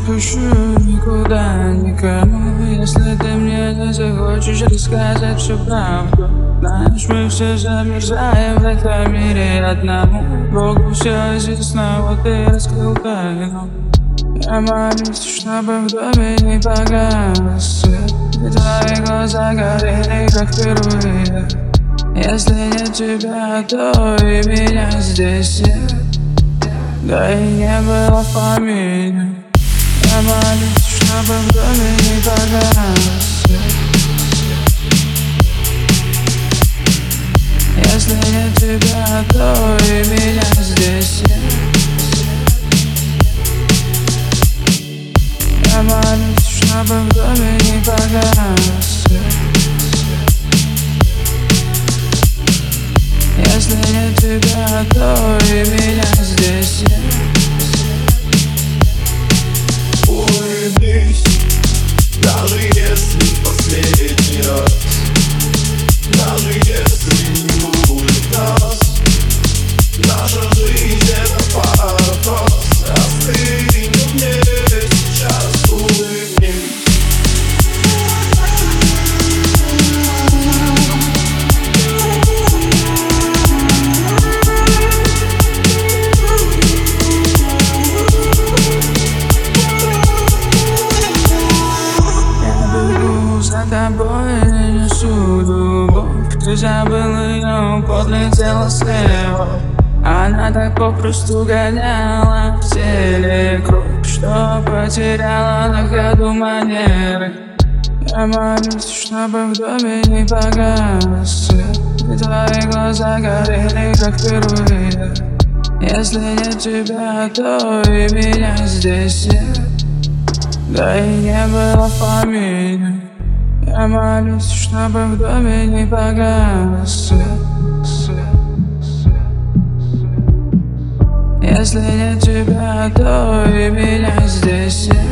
отпущу никуда никому Если ты мне не захочешь рассказать всю правду Знаешь, мы все замерзаем в этом мире одному Богу все известно, вот ты раскрыл тайну Я молюсь, чтобы в доме не погас свет И твои глаза горели, как впервые Если нет тебя, то и меня здесь нет Да и не было в помине в доме не погас Если нет тебя, то и меня здесь нет Я молюсь, чтобы в доме не погас Если нет тебя, то и меня Ты забыл ее, подлетела слева. Она так попросту гоняла в теле кровь Что потеряла на ходу манеры. Я молюсь, чтобы в доме не погас. Свет И твои глаза горели, как впервые. Если нет тебя, то и меня здесь нет. Да и не было в помине Я молюсь, чтобы в доме не погас свет. Если нет тебя, то и меня здесь нет